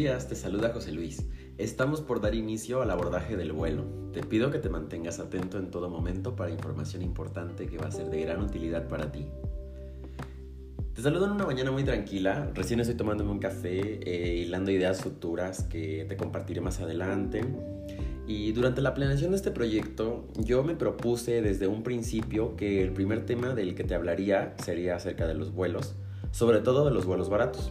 días, te saluda José Luis. Estamos por dar inicio al abordaje del vuelo. Te pido que te mantengas atento en todo momento para información importante que va a ser de gran utilidad para ti. Te saludo en una mañana muy tranquila. Recién estoy tomándome un café, eh, hilando ideas futuras que te compartiré más adelante. Y durante la planeación de este proyecto, yo me propuse desde un principio que el primer tema del que te hablaría sería acerca de los vuelos, sobre todo de los vuelos baratos.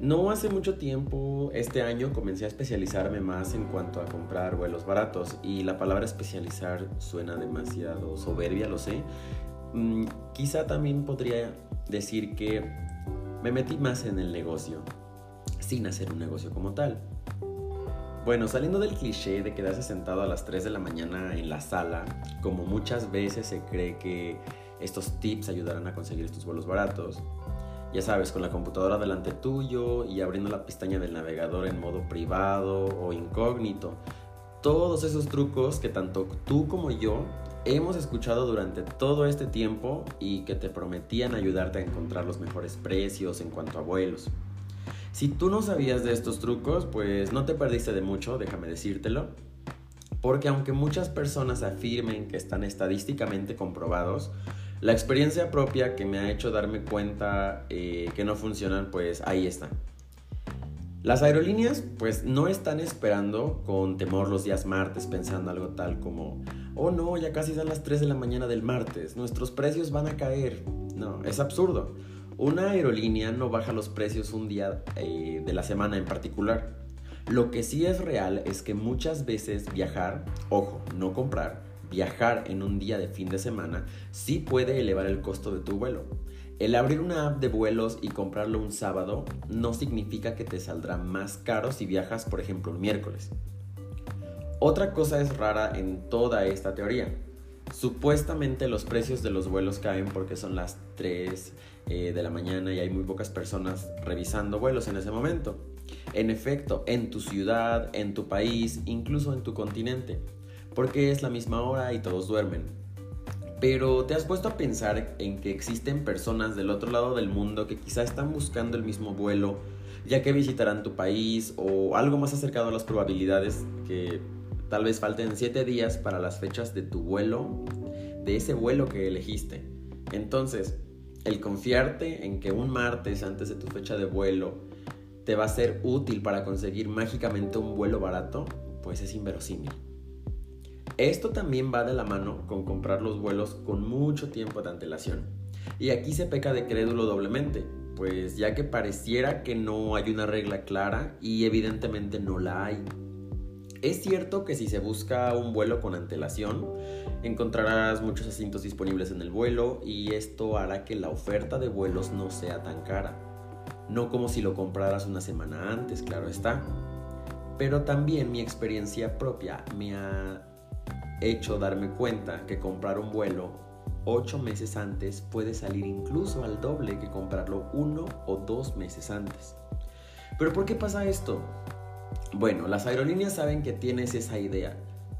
No hace mucho tiempo, este año, comencé a especializarme más en cuanto a comprar vuelos baratos y la palabra especializar suena demasiado soberbia, lo sé. Mm, quizá también podría decir que me metí más en el negocio, sin hacer un negocio como tal. Bueno, saliendo del cliché de quedarse sentado a las 3 de la mañana en la sala, como muchas veces se cree que estos tips ayudarán a conseguir estos vuelos baratos, ya sabes, con la computadora delante tuyo y abriendo la pestaña del navegador en modo privado o incógnito. Todos esos trucos que tanto tú como yo hemos escuchado durante todo este tiempo y que te prometían ayudarte a encontrar los mejores precios en cuanto a vuelos. Si tú no sabías de estos trucos, pues no te perdiste de mucho, déjame decírtelo. Porque aunque muchas personas afirmen que están estadísticamente comprobados, la experiencia propia que me ha hecho darme cuenta eh, que no funcionan, pues ahí está. Las aerolíneas pues no están esperando con temor los días martes pensando algo tal como, oh no, ya casi son las 3 de la mañana del martes, nuestros precios van a caer. No, es absurdo. Una aerolínea no baja los precios un día eh, de la semana en particular. Lo que sí es real es que muchas veces viajar, ojo, no comprar, viajar en un día de fin de semana sí puede elevar el costo de tu vuelo. El abrir una app de vuelos y comprarlo un sábado no significa que te saldrá más caro si viajas, por ejemplo, un miércoles. Otra cosa es rara en toda esta teoría. Supuestamente los precios de los vuelos caen porque son las 3 eh, de la mañana y hay muy pocas personas revisando vuelos en ese momento. En efecto, en tu ciudad, en tu país, incluso en tu continente porque es la misma hora y todos duermen. Pero te has puesto a pensar en que existen personas del otro lado del mundo que quizá están buscando el mismo vuelo, ya que visitarán tu país o algo más acercado a las probabilidades que tal vez falten 7 días para las fechas de tu vuelo, de ese vuelo que elegiste. Entonces, el confiarte en que un martes antes de tu fecha de vuelo te va a ser útil para conseguir mágicamente un vuelo barato, pues es inverosímil. Esto también va de la mano con comprar los vuelos con mucho tiempo de antelación. Y aquí se peca de crédulo doblemente, pues ya que pareciera que no hay una regla clara y evidentemente no la hay. Es cierto que si se busca un vuelo con antelación, encontrarás muchos asientos disponibles en el vuelo y esto hará que la oferta de vuelos no sea tan cara. No como si lo compraras una semana antes, claro está. Pero también mi experiencia propia me ha hecho darme cuenta que comprar un vuelo 8 meses antes puede salir incluso al doble que comprarlo uno o dos meses antes. ¿Pero por qué pasa esto? Bueno, las aerolíneas saben que tienes esa idea,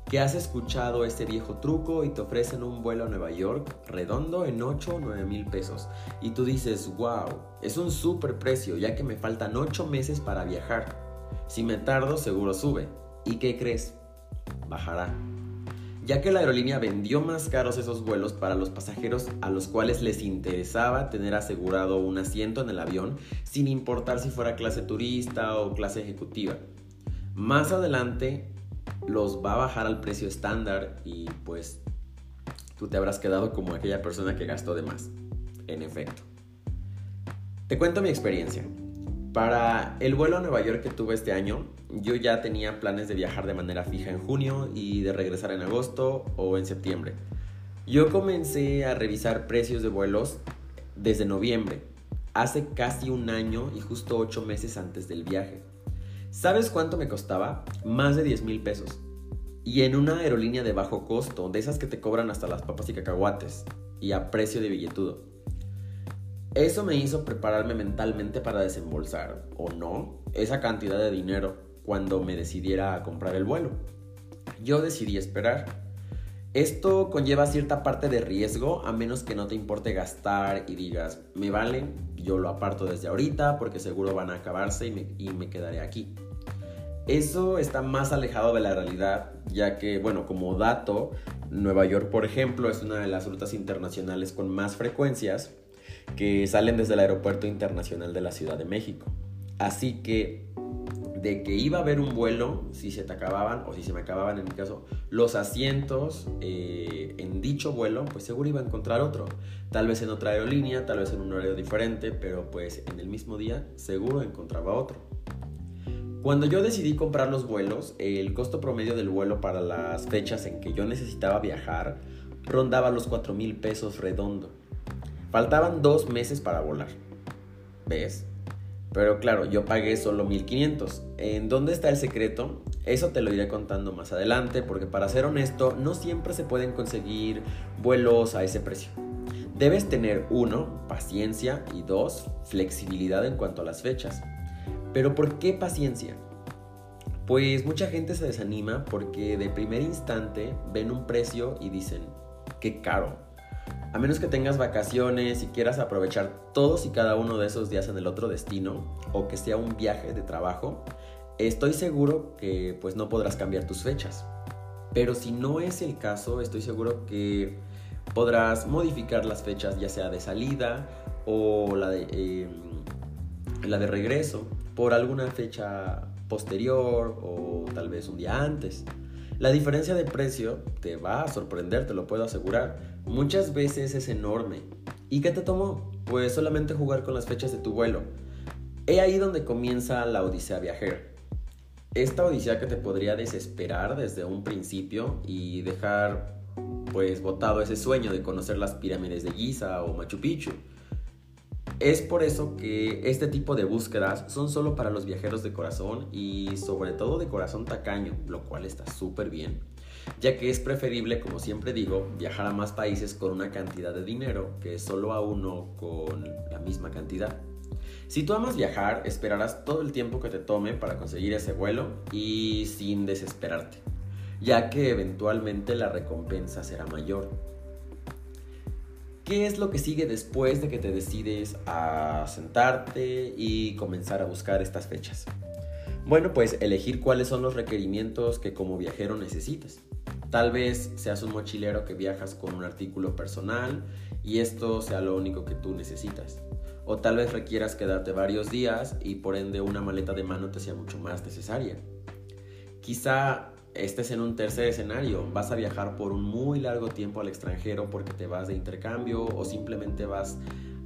que has escuchado este viejo truco y te ofrecen un vuelo a Nueva York redondo en 8 o 9 mil pesos. Y tú dices, wow, es un super precio ya que me faltan 8 meses para viajar. Si me tardo seguro sube. ¿Y qué crees? Bajará ya que la aerolínea vendió más caros esos vuelos para los pasajeros a los cuales les interesaba tener asegurado un asiento en el avión, sin importar si fuera clase turista o clase ejecutiva. Más adelante los va a bajar al precio estándar y pues tú te habrás quedado como aquella persona que gastó de más. En efecto. Te cuento mi experiencia. Para el vuelo a Nueva York que tuve este año, yo ya tenía planes de viajar de manera fija en junio y de regresar en agosto o en septiembre. Yo comencé a revisar precios de vuelos desde noviembre, hace casi un año y justo ocho meses antes del viaje. ¿Sabes cuánto me costaba? Más de 10 mil pesos. Y en una aerolínea de bajo costo, de esas que te cobran hasta las papas y cacahuates, y a precio de billetudo. Eso me hizo prepararme mentalmente para desembolsar, o no, esa cantidad de dinero cuando me decidiera a comprar el vuelo. Yo decidí esperar. Esto conlleva cierta parte de riesgo a menos que no te importe gastar y digas, me vale, yo lo aparto desde ahorita porque seguro van a acabarse y me, y me quedaré aquí. Eso está más alejado de la realidad, ya que, bueno, como dato, Nueva York, por ejemplo, es una de las rutas internacionales con más frecuencias que salen desde el Aeropuerto Internacional de la Ciudad de México. Así que de que iba a haber un vuelo, si se te acababan o si se me acababan en mi caso, los asientos eh, en dicho vuelo, pues seguro iba a encontrar otro. Tal vez en otra aerolínea, tal vez en un horario diferente, pero pues en el mismo día seguro encontraba otro. Cuando yo decidí comprar los vuelos, el costo promedio del vuelo para las fechas en que yo necesitaba viajar rondaba los 4 mil pesos redondo. Faltaban dos meses para volar. ¿Ves? Pero claro, yo pagué solo 1500. ¿En dónde está el secreto? Eso te lo iré contando más adelante porque para ser honesto, no siempre se pueden conseguir vuelos a ese precio. Debes tener uno, paciencia y dos, flexibilidad en cuanto a las fechas. Pero ¿por qué paciencia? Pues mucha gente se desanima porque de primer instante ven un precio y dicen, qué caro, a menos que tengas vacaciones y quieras aprovechar todos y cada uno de esos días en el otro destino o que sea un viaje de trabajo, estoy seguro que pues no podrás cambiar tus fechas. Pero si no es el caso, estoy seguro que podrás modificar las fechas ya sea de salida o la de, em, la de regreso por alguna fecha posterior o tal vez un día antes. La diferencia de precio te va a sorprender, te lo puedo asegurar. Muchas veces es enorme. ¿Y qué te tomó? Pues solamente jugar con las fechas de tu vuelo. He ahí donde comienza la odisea viajera. Esta odisea que te podría desesperar desde un principio y dejar pues botado ese sueño de conocer las pirámides de Giza o Machu Picchu. Es por eso que este tipo de búsquedas son solo para los viajeros de corazón y sobre todo de corazón tacaño, lo cual está súper bien, ya que es preferible, como siempre digo, viajar a más países con una cantidad de dinero que solo a uno con la misma cantidad. Si tú amas viajar, esperarás todo el tiempo que te tome para conseguir ese vuelo y sin desesperarte, ya que eventualmente la recompensa será mayor. ¿Qué es lo que sigue después de que te decides a sentarte y comenzar a buscar estas fechas? Bueno, pues elegir cuáles son los requerimientos que como viajero necesitas. Tal vez seas un mochilero que viajas con un artículo personal y esto sea lo único que tú necesitas. O tal vez requieras quedarte varios días y por ende una maleta de mano te sea mucho más necesaria. Quizá estés en un tercer escenario, vas a viajar por un muy largo tiempo al extranjero porque te vas de intercambio o simplemente vas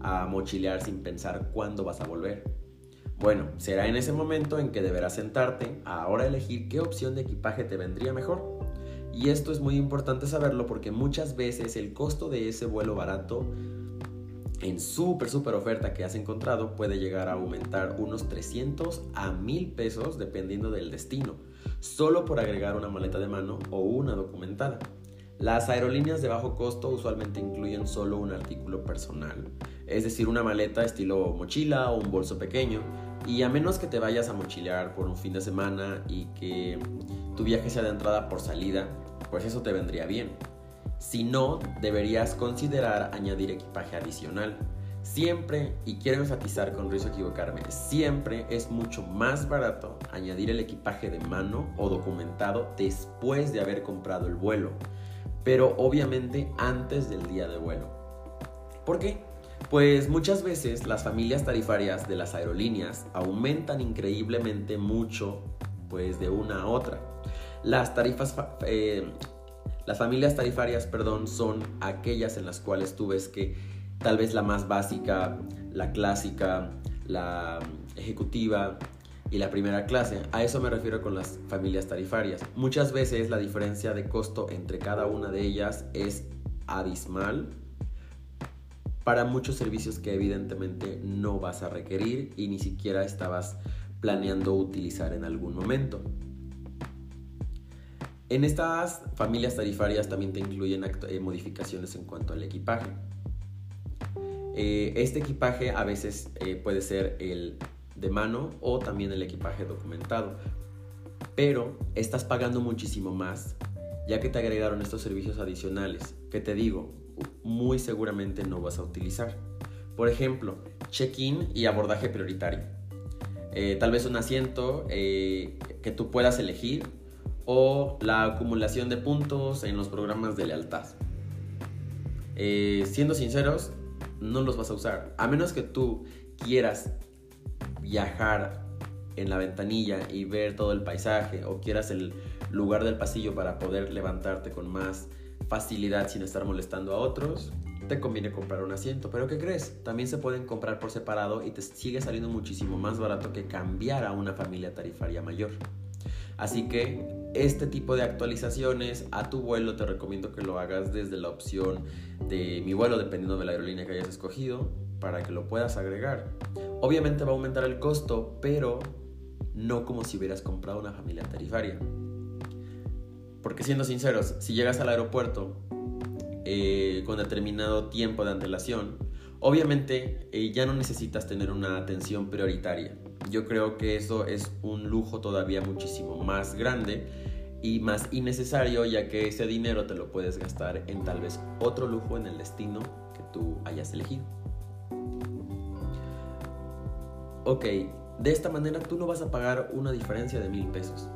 a mochilear sin pensar cuándo vas a volver. Bueno, será en ese momento en que deberás sentarte a ahora elegir qué opción de equipaje te vendría mejor. Y esto es muy importante saberlo porque muchas veces el costo de ese vuelo barato en súper, súper oferta que has encontrado puede llegar a aumentar unos 300 a 1000 pesos dependiendo del destino, solo por agregar una maleta de mano o una documentada. Las aerolíneas de bajo costo usualmente incluyen solo un artículo personal, es decir, una maleta estilo mochila o un bolso pequeño, y a menos que te vayas a mochilear por un fin de semana y que tu viaje sea de entrada por salida, pues eso te vendría bien. Si no, deberías considerar añadir equipaje adicional. Siempre, y quiero enfatizar con riesgo equivocarme, siempre es mucho más barato añadir el equipaje de mano o documentado después de haber comprado el vuelo, pero obviamente antes del día de vuelo. ¿Por qué? Pues muchas veces las familias tarifarias de las aerolíneas aumentan increíblemente mucho pues de una a otra. Las tarifas eh, las familias tarifarias, perdón, son aquellas en las cuales tú ves que tal vez la más básica, la clásica, la ejecutiva y la primera clase. A eso me refiero con las familias tarifarias. Muchas veces la diferencia de costo entre cada una de ellas es abismal para muchos servicios que evidentemente no vas a requerir y ni siquiera estabas planeando utilizar en algún momento. En estas familias tarifarias también te incluyen eh, modificaciones en cuanto al equipaje. Eh, este equipaje a veces eh, puede ser el de mano o también el equipaje documentado, pero estás pagando muchísimo más ya que te agregaron estos servicios adicionales que te digo, muy seguramente no vas a utilizar. Por ejemplo, check-in y abordaje prioritario. Eh, tal vez un asiento que tú puedas elegir o la acumulación de puntos en los programas de lealtad. Siendo sinceros, no los vas a usar. A menos que tú quieras viajar en la ventanilla y ver todo el paisaje o quieras el lugar del pasillo para poder levantarte con más facilidad sin estar molestando a otros, te conviene comprar un asiento. Pero ¿qué crees? También se pueden comprar por separado y te sigue saliendo muchísimo más barato que cambiar a una familia tarifaria mayor. Así que este tipo de actualizaciones a tu vuelo te recomiendo que lo hagas desde la opción de mi vuelo dependiendo de la aerolínea que hayas escogido para que lo puedas agregar. Obviamente va a aumentar el costo, pero no como si hubieras comprado una familia tarifaria. Porque siendo sinceros, si llegas al aeropuerto eh, con determinado tiempo de antelación, obviamente eh, ya no necesitas tener una atención prioritaria. Yo creo que eso es un lujo todavía muchísimo más grande y más innecesario ya que ese dinero te lo puedes gastar en tal vez otro lujo en el destino que tú hayas elegido. Ok, de esta manera tú no vas a pagar una diferencia de mil pesos,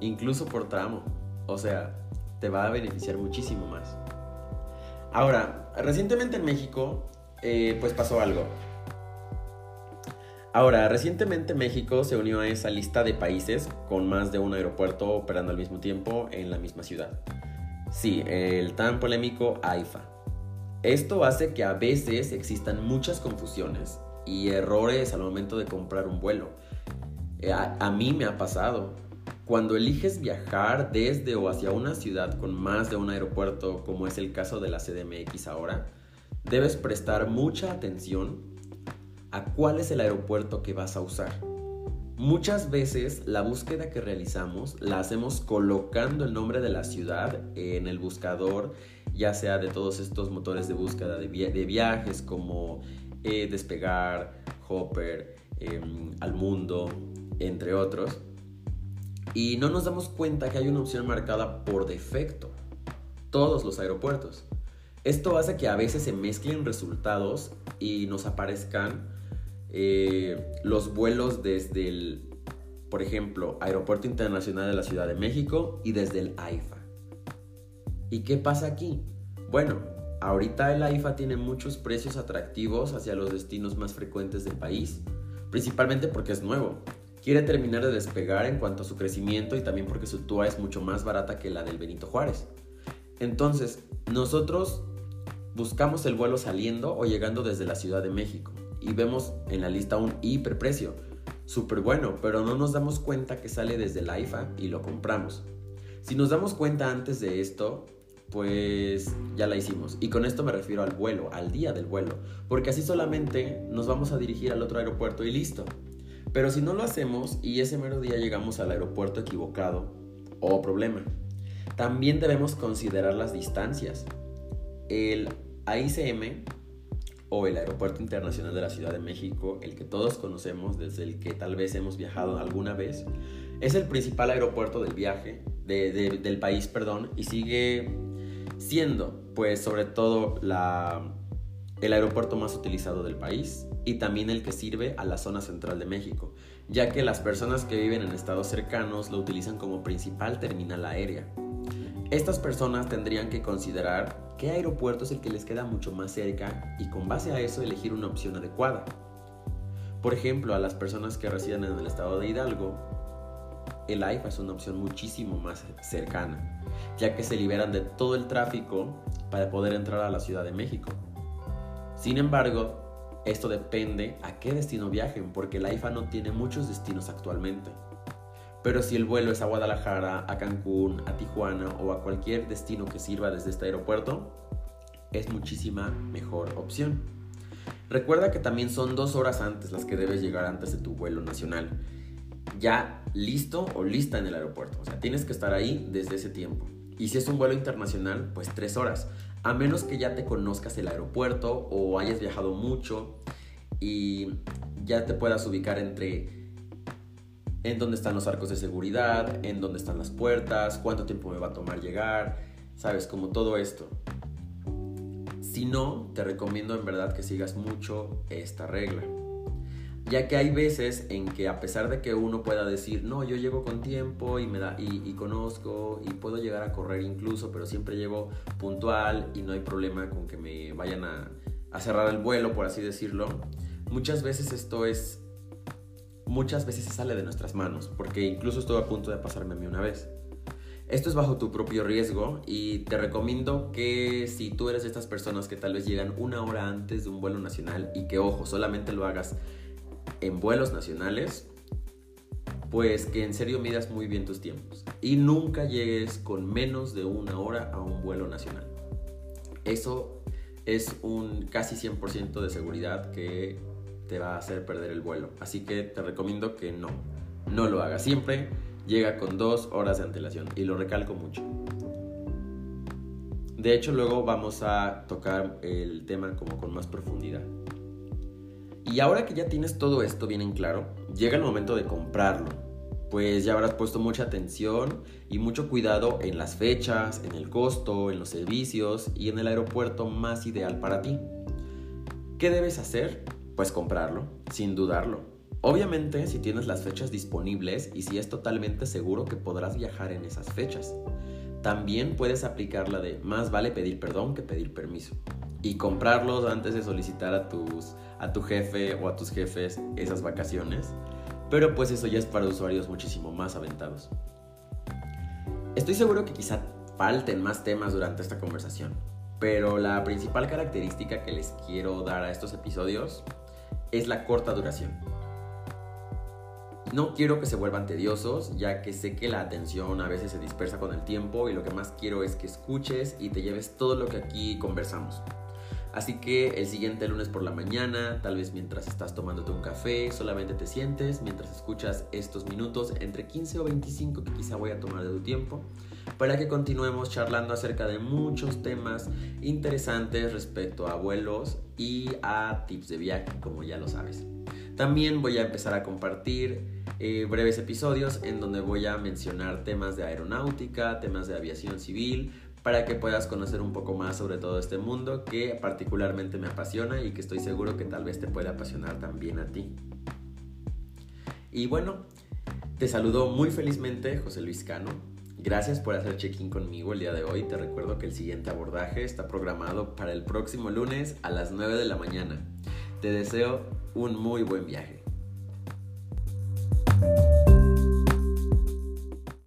incluso por tramo. O sea, te va a beneficiar muchísimo más. Ahora, recientemente en México, eh, pues pasó algo. Ahora, recientemente México se unió a esa lista de países con más de un aeropuerto operando al mismo tiempo en la misma ciudad. Sí, el tan polémico AIFA. Esto hace que a veces existan muchas confusiones y errores al momento de comprar un vuelo. Eh, a mí me ha pasado. Cuando eliges viajar desde o hacia una ciudad con más de un aeropuerto, como es el caso de la CDMX ahora, debes prestar mucha atención a cuál es el aeropuerto que vas a usar. Muchas veces la búsqueda que realizamos la hacemos colocando el nombre de la ciudad en el buscador, ya sea de todos estos motores de búsqueda de, viajes como eh, Despegar, Hopper, em, Al Mundo, entre otros y no nos damos cuenta que hay una opción marcada por defecto. Todos los aeropuertos. Esto hace que a veces se mezclen resultados y nos aparezcan eh, los vuelos desde el, por ejemplo, Aeropuerto Internacional de la Ciudad de México y desde el AIFA. ¿Y qué pasa aquí? Bueno, ahorita el AIFA tiene muchos precios atractivos hacia los destinos más frecuentes del país, principalmente porque es nuevo quiere terminar de despegar en cuanto a su crecimiento y también porque su TUA es mucho más barata que la del Benito Juárez. Entonces, nosotros buscamos el vuelo saliendo o llegando desde la Ciudad de México y vemos en la lista un hiperprecio. Súper bueno, pero no nos damos cuenta que sale desde la IFA y lo compramos. Si nos damos cuenta antes de esto, pues ya la hicimos. Y con esto me refiero al vuelo, al día del vuelo. Porque así solamente nos vamos a dirigir al otro aeropuerto y listo. Pero si no lo hacemos y ese mero día llegamos al aeropuerto equivocado, oh, problema. También debemos considerar las distancias. El AICM o el Aeropuerto Internacional de la Ciudad de México, el que todos conocemos, desde el que tal vez hemos viajado alguna vez, es el principal aeropuerto del viaje, del país, perdón, y sigue siendo, pues, sobre todo la, el aeropuerto más utilizado del país y también el que sirve a la zona central de México, ya que las personas que viven en estados cercanos lo utilizan como principal terminal aérea. Estas personas tendrían que considerar qué aeropuerto es el que les queda mucho más cerca y con base a eso elegir una opción adecuada. Por ejemplo, a las personas que residen en el estado de Hidalgo, el AIFA es una opción muchísimo más cercana, ya que se liberan de todo el tráfico para poder entrar a la Ciudad de México. Sin embargo, esto depende a qué destino viajen, porque la IFA no tiene muchos destinos actualmente. Pero si el vuelo es a Guadalajara, a Cancún, a Tijuana o a cualquier destino que sirva desde este aeropuerto, es muchísima mejor opción. Recuerda que también son dos horas antes las que debes llegar antes de tu vuelo nacional. Ya listo o lista en el aeropuerto. O sea, tienes que estar ahí desde ese tiempo. Y si es un vuelo internacional, pues tres horas a menos que ya te conozcas el aeropuerto o hayas viajado mucho y ya te puedas ubicar entre en dónde están los arcos de seguridad, en dónde están las puertas, cuánto tiempo me va a tomar llegar, sabes, como todo esto. Si no, te recomiendo en verdad que sigas mucho esta regla. Ya que hay veces en que a pesar de que uno pueda decir, no, yo llego con tiempo y, me da, y, conozco y puedo llegar a correr incluso, pero siempre llego puntual y no hay problema con que me vayan a, a cerrar el vuelo, por así decirlo, muchas veces esto es muchas veces se sale de nuestras manos, porque incluso estuve a punto de pasarme a mí una vez. Esto es bajo tu propio riesgo y te recomiendo que si tú eres de estas personas que tal vez llegan una hora antes de un vuelo nacional y que, ojo, solamente lo hagas en vuelos nacionales, pues que en serio midas muy bien tus tiempos y nunca llegues con menos de una hora a un vuelo nacional. Eso es un casi 100% de seguridad que te va a hacer perder el vuelo. Así que te recomiendo que no, no lo hagas. Siempre llega con dos horas de antelación y lo recalco mucho. De hecho, luego vamos a tocar el tema como con más profundidad. Y ahora que ya tienes todo esto bien en claro, llega el momento de comprarlo. Pues ya habrás puesto mucha atención y mucho cuidado en las fechas, en el costo, en los servicios y en el aeropuerto más ideal para ti. ¿Qué debes hacer? Pues comprarlo, sin dudarlo. Obviamente si tienes las fechas disponibles y si es totalmente seguro que podrás viajar en esas fechas. También puedes aplicar la de más vale pedir perdón que pedir permiso y comprarlos antes de solicitar a, tus, a tu jefe o a tus jefes esas vacaciones. Pero pues eso ya es para usuarios muchísimo más aventados. Estoy seguro que quizá falten más temas durante esta conversación, pero la principal característica que les quiero dar a estos episodios es la corta duración. No quiero que se vuelvan tediosos, ya que sé que la atención a veces se dispersa con el tiempo y lo que más quiero es que escuches y te lleves todo lo que aquí conversamos. Así que el siguiente lunes por la mañana, tal vez mientras estás tomándote un café, solamente te sientes mientras escuchas estos minutos, entre 15 o 25 que quizá voy a tomar de tu tiempo, para que continuemos charlando acerca de muchos temas interesantes respecto a vuelos y a tips de viaje, como ya lo sabes. También voy a empezar a compartir eh, breves episodios en donde voy a mencionar temas de aeronáutica, temas de aviación civil, para que puedas conocer un poco más sobre todo este mundo que particularmente me apasiona y que estoy seguro que tal vez te puede apasionar también a ti. Y bueno, te saludo muy felizmente José Luis Cano. Gracias por hacer check-in conmigo el día de hoy. Te recuerdo que el siguiente abordaje está programado para el próximo lunes a las 9 de la mañana. Te deseo un muy buen viaje.